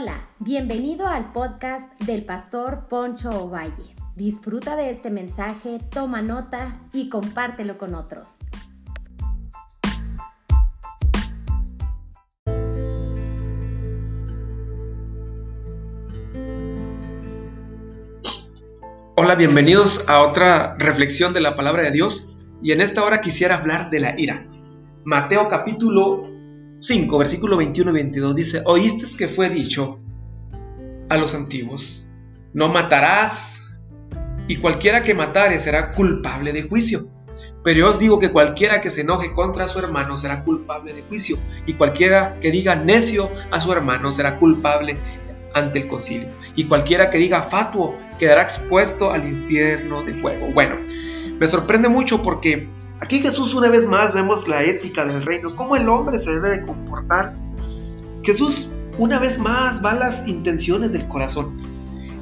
Hola, bienvenido al podcast del pastor Poncho Ovalle. Disfruta de este mensaje, toma nota y compártelo con otros. Hola, bienvenidos a otra reflexión de la palabra de Dios y en esta hora quisiera hablar de la ira. Mateo capítulo 5, versículo 21 y 22 dice, oíste que fue dicho a los antiguos, no matarás, y cualquiera que matare será culpable de juicio. Pero yo os digo que cualquiera que se enoje contra su hermano será culpable de juicio, y cualquiera que diga necio a su hermano será culpable ante el concilio, y cualquiera que diga fatuo quedará expuesto al infierno de fuego. Bueno, me sorprende mucho porque Aquí Jesús una vez más vemos la ética del reino, cómo el hombre se debe de comportar. Jesús una vez más va a las intenciones del corazón.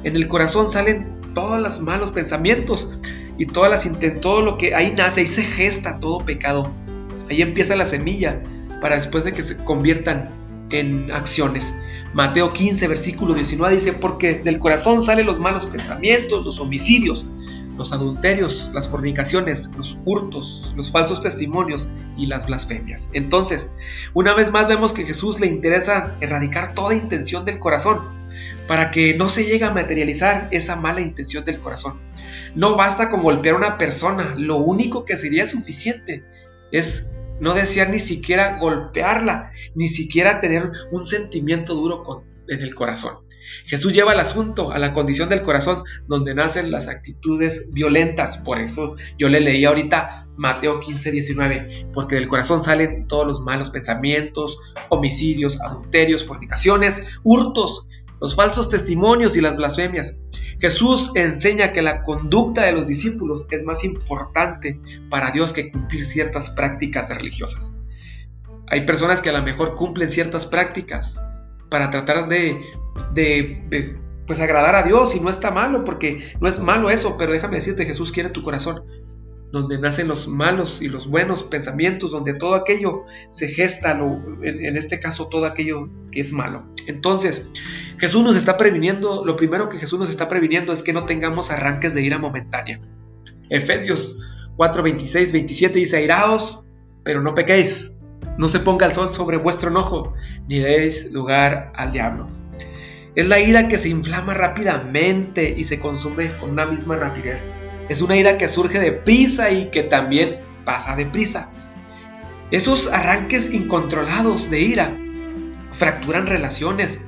En el corazón salen todos los malos pensamientos y todas las todo lo que ahí nace, ahí se gesta todo pecado. Ahí empieza la semilla para después de que se conviertan en acciones. Mateo 15, versículo 19 dice, porque del corazón salen los malos pensamientos, los homicidios, los adulterios, las fornicaciones, los hurtos, los falsos testimonios y las blasfemias. Entonces, una vez más vemos que Jesús le interesa erradicar toda intención del corazón para que no se llegue a materializar esa mala intención del corazón. No basta con golpear a una persona, lo único que sería suficiente es no desear ni siquiera golpearla, ni siquiera tener un sentimiento duro en el corazón. Jesús lleva el asunto a la condición del corazón donde nacen las actitudes violentas. Por eso yo le leí ahorita Mateo 15, 19, porque del corazón salen todos los malos pensamientos, homicidios, adulterios, fornicaciones, hurtos, los falsos testimonios y las blasfemias. Jesús enseña que la conducta de los discípulos es más importante para Dios que cumplir ciertas prácticas religiosas. Hay personas que a lo mejor cumplen ciertas prácticas, para tratar de, pues agradar a Dios y no está malo porque no es malo eso, pero déjame decirte, Jesús quiere tu corazón, donde nacen los malos y los buenos pensamientos, donde todo aquello se gesta, en, este caso todo aquello que es malo. Entonces, Jesús nos está previniendo, lo primero que Jesús nos está previniendo es que no tengamos arranques de ira momentánea. Efesios 4, 26, 27 dice, airaos, pero no pequéis no se ponga el sol sobre vuestro enojo, ni deis lugar al diablo. Es la ira que se inflama rápidamente y se consume con una misma rapidez. Es una ira que surge de prisa y que también pasa deprisa. Esos arranques incontrolados de ira fracturan relaciones.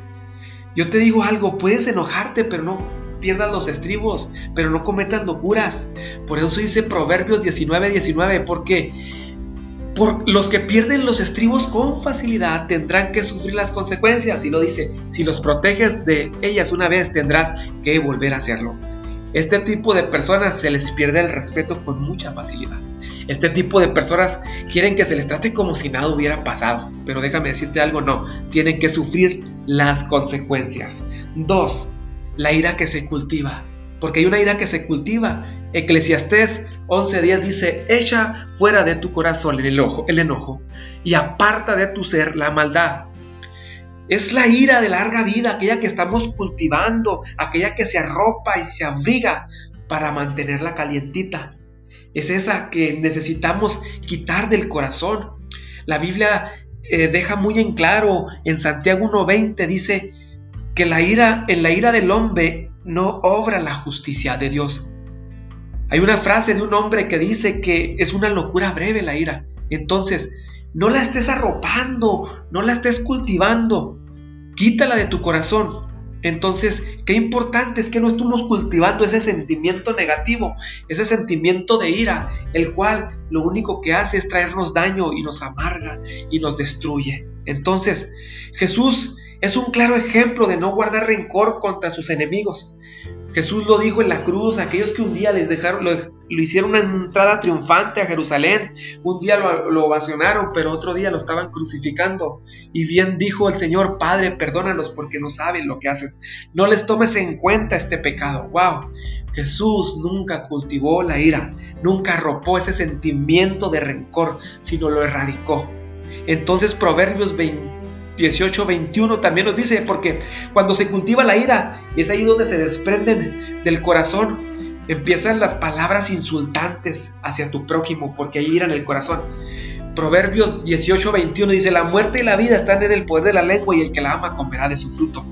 Yo te digo algo, puedes enojarte, pero no pierdas los estribos, pero no cometas locuras. Por eso dice Proverbios 19:19, 19, porque por los que pierden los estribos con facilidad tendrán que sufrir las consecuencias. Y lo dice, si los proteges de ellas una vez tendrás que volver a hacerlo. Este tipo de personas se les pierde el respeto con mucha facilidad. Este tipo de personas quieren que se les trate como si nada hubiera pasado. Pero déjame decirte algo, no, tienen que sufrir las consecuencias. Dos, la ira que se cultiva. Porque hay una ira que se cultiva Eclesiastés 11:10 dice, echa fuera de tu corazón el enojo, el enojo y aparta de tu ser la maldad. Es la ira de larga vida, aquella que estamos cultivando, aquella que se arropa y se abriga para mantenerla calientita. Es esa que necesitamos quitar del corazón. La Biblia eh, deja muy en claro en Santiago 1:20 dice que la ira en la ira del hombre no obra la justicia de Dios. Hay una frase de un hombre que dice que es una locura breve la ira. Entonces, no la estés arropando, no la estés cultivando. Quítala de tu corazón. Entonces, qué importante es que no estemos cultivando ese sentimiento negativo, ese sentimiento de ira, el cual lo único que hace es traernos daño y nos amarga y nos destruye. Entonces, Jesús es un claro ejemplo de no guardar rencor contra sus enemigos. Jesús lo dijo en la cruz, aquellos que un día les dejaron, lo, hicieron una entrada triunfante a Jerusalén, un día lo, ovacionaron, pero otro día lo estaban crucificando. Y bien dijo el Señor, Padre, perdónalos porque no saben lo que hacen. No les tomes en cuenta este pecado. ¡Wow! Jesús nunca cultivó la ira, nunca arropó ese sentimiento de rencor, sino lo erradicó. Entonces Proverbios 20 18, 21 también nos dice, porque cuando se cultiva la ira, es ahí donde se desprenden del corazón, empiezan las palabras insultantes hacia tu prójimo, porque hay ira en el corazón. Proverbios 18, 21 dice, la muerte y la vida están en el poder de la lengua y el que la ama comerá de su fruto.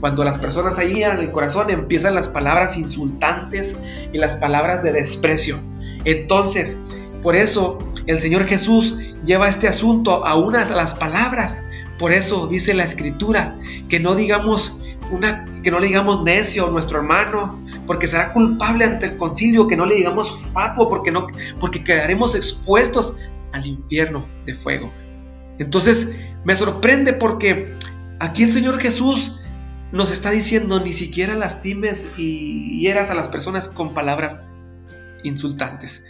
Cuando las personas ahí en el corazón empiezan las palabras insultantes y las palabras de desprecio. Entonces, por eso el Señor Jesús lleva este asunto a unas las palabras. Por eso dice la escritura que no digamos que no le digamos necio a nuestro hermano, porque será culpable ante el concilio, que no le digamos fatuo porque no porque quedaremos expuestos al infierno de fuego. Entonces, me sorprende porque aquí el Señor Jesús nos está diciendo ni siquiera lastimes y hieras a las personas con palabras insultantes.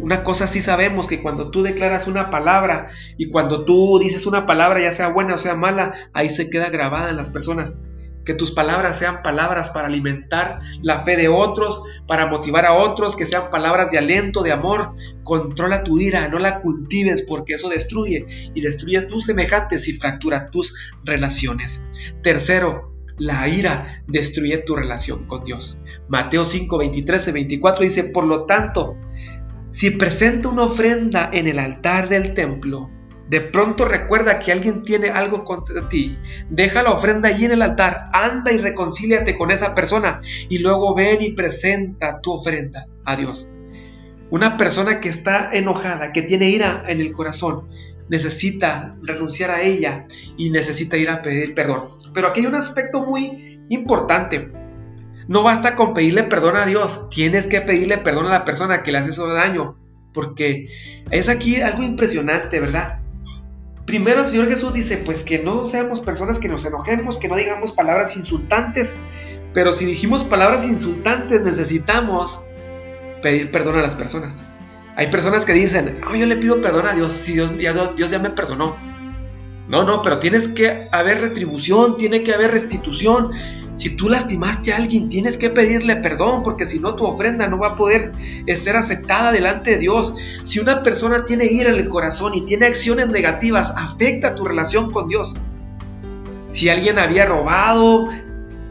Una cosa sí sabemos que cuando tú declaras una palabra y cuando tú dices una palabra, ya sea buena o sea mala, ahí se queda grabada en las personas. Que tus palabras sean palabras para alimentar la fe de otros, para motivar a otros, que sean palabras de aliento, de amor. Controla tu ira, no la cultives porque eso destruye y destruye a tus semejantes y fractura tus relaciones. Tercero, la ira destruye tu relación con Dios. Mateo 5, 23 y 24 dice, por lo tanto, si presenta una ofrenda en el altar del templo, de pronto recuerda que alguien tiene algo contra ti, deja la ofrenda allí en el altar, anda y reconcíliate con esa persona y luego ven y presenta tu ofrenda a Dios. Una persona que está enojada, que tiene ira en el corazón, necesita renunciar a ella y necesita ir a pedir perdón. Pero aquí hay un aspecto muy importante. No basta con pedirle perdón a Dios, tienes que pedirle perdón a la persona que le hace eso daño, porque es aquí algo impresionante, ¿verdad? Primero el Señor Jesús dice, pues que no seamos personas que nos enojemos, que no digamos palabras insultantes, pero si dijimos palabras insultantes necesitamos pedir perdón a las personas. Hay personas que dicen, oh, yo le pido perdón a Dios, si Dios ya, Dios ya me perdonó. No, no, pero tienes que haber retribución, tiene que haber restitución. Si tú lastimaste a alguien, tienes que pedirle perdón, porque si no tu ofrenda no va a poder eh, ser aceptada delante de Dios. Si una persona tiene ira en el corazón y tiene acciones negativas, afecta tu relación con Dios. Si alguien había robado,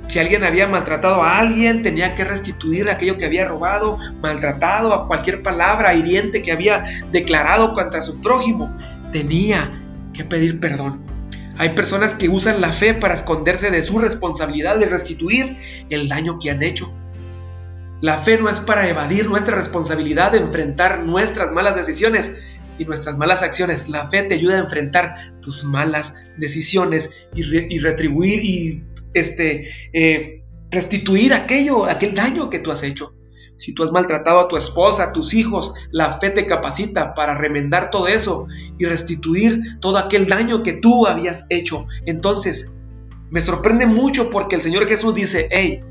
si alguien había maltratado a alguien, tenía que restituir aquello que había robado, maltratado, a cualquier palabra hiriente que había declarado contra su prójimo. Tenía que pedir perdón. Hay personas que usan la fe para esconderse de su responsabilidad de restituir el daño que han hecho. La fe no es para evadir nuestra responsabilidad de enfrentar nuestras malas decisiones y nuestras malas acciones. La fe te ayuda a enfrentar tus malas decisiones y, y retribuir y este, eh, restituir aquello, aquel daño que tú has hecho. Si tú has maltratado a tu esposa, a tus hijos, la fe te capacita para remendar todo eso y restituir todo aquel daño que tú habías hecho. Entonces, me sorprende mucho porque el Señor Jesús dice, hey,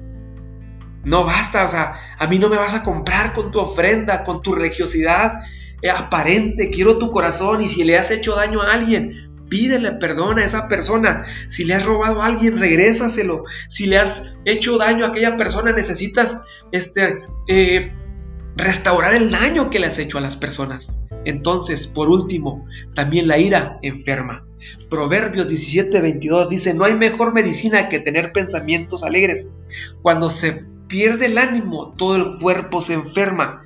no basta, o sea, a mí no me vas a comprar con tu ofrenda, con tu religiosidad eh, aparente, quiero tu corazón y si le has hecho daño a alguien, Pídele perdón a esa persona. Si le has robado a alguien, regrésaselo. Si le has hecho daño a aquella persona, necesitas este, eh, restaurar el daño que le has hecho a las personas. Entonces, por último, también la ira enferma. Proverbios 17:22 dice, no hay mejor medicina que tener pensamientos alegres. Cuando se pierde el ánimo, todo el cuerpo se enferma.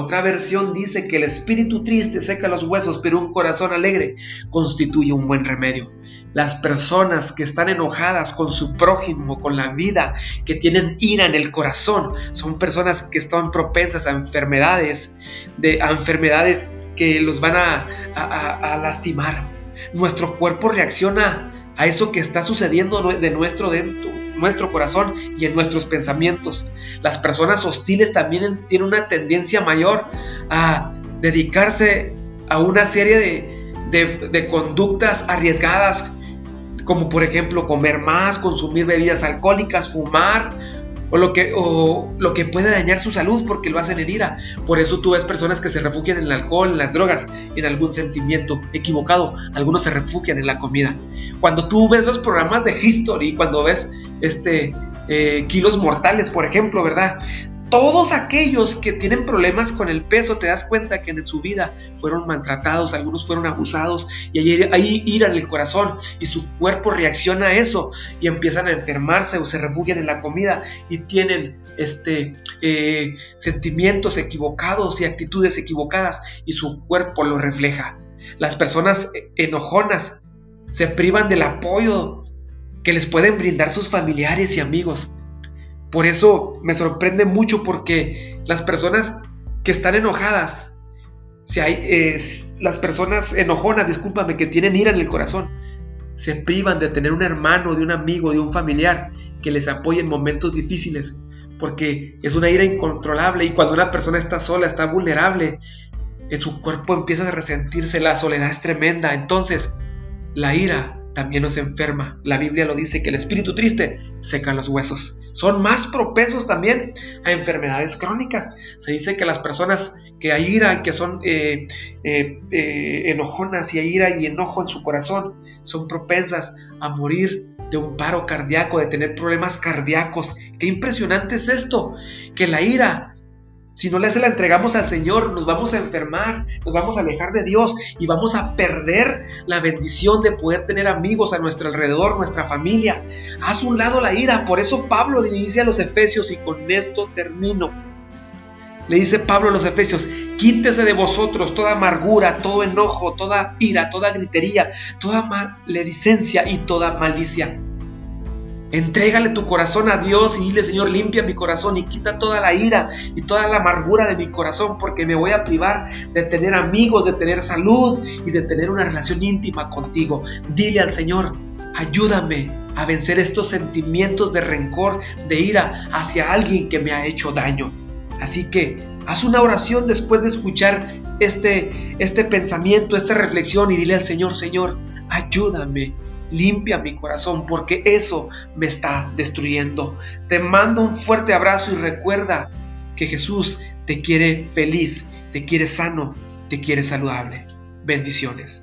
Otra versión dice que el espíritu triste seca los huesos, pero un corazón alegre constituye un buen remedio. Las personas que están enojadas con su prójimo, con la vida, que tienen ira en el corazón, son personas que están propensas a enfermedades, de, a enfermedades que los van a, a lastimar. Nuestro cuerpo reacciona a eso que está sucediendo de nuestro dentro, nuestro corazón y en nuestros pensamientos. Las personas hostiles también tienen una tendencia mayor a dedicarse a una serie de, conductas arriesgadas, como por ejemplo comer más, consumir bebidas alcohólicas, fumar, o lo que, o lo que puede dañar su salud porque lo hacen en ira. Por eso tú ves personas que se refugian en el alcohol, en las drogas, en algún sentimiento equivocado. Algunos se refugian en la comida. Cuando tú ves los programas de History, cuando ves este, eh, Kilos Mortales, por ejemplo, ¿verdad? todos aquellos que tienen problemas con el peso, te das cuenta que en su vida fueron maltratados, algunos fueron abusados y hay, ira en el corazón y su cuerpo reacciona a eso y empiezan a enfermarse o se refugian en la comida y tienen este, eh, sentimientos equivocados y actitudes equivocadas y su cuerpo lo refleja. Las personas enojonas se privan del apoyo que les pueden brindar sus familiares y amigos. Por eso me sorprende mucho porque las personas que están enojadas, si hay, las personas enojonas, discúlpame, que tienen ira en el corazón, se privan de tener un hermano, de un amigo, de un familiar que les apoye en momentos difíciles, porque es una ira incontrolable y cuando una persona está sola, está vulnerable, en su cuerpo empieza a resentirse, la soledad es tremenda, entonces la ira también nos enferma. La Biblia lo dice que el espíritu triste seca los huesos. Son más propensos también a enfermedades crónicas. Se dice que las personas que hay ira, que son eh, eh, eh, enojonas y hay ira y enojo en su corazón, son propensas a morir de un paro cardíaco, de tener problemas cardíacos. Qué impresionante es esto, que la ira si no le se la entregamos al Señor, nos vamos a enfermar, nos vamos a alejar de Dios y vamos a perder la bendición de poder tener amigos a nuestro alrededor, nuestra familia. Haz un lado la ira. Por eso Pablo dice a los Efesios, y con esto termino. Le dice Pablo a los Efesios, quítese de vosotros toda amargura, todo enojo, toda ira, toda gritería, toda maledicencia y toda malicia Entrégale tu corazón a Dios y dile, Señor, limpia mi corazón y quita toda la ira y toda la amargura de mi corazón porque me voy a privar de tener amigos, de tener salud y de tener una relación íntima contigo. Dile al Señor, ayúdame a vencer estos sentimientos de rencor, de ira hacia alguien que me ha hecho daño. Así que haz una oración después de escuchar este, este pensamiento, esta reflexión y dile al Señor, Señor, ayúdame limpia mi corazón porque eso me está destruyendo. Te mando un fuerte abrazo y recuerda que Jesús te quiere feliz, te quiere sano, te quiere saludable. Bendiciones.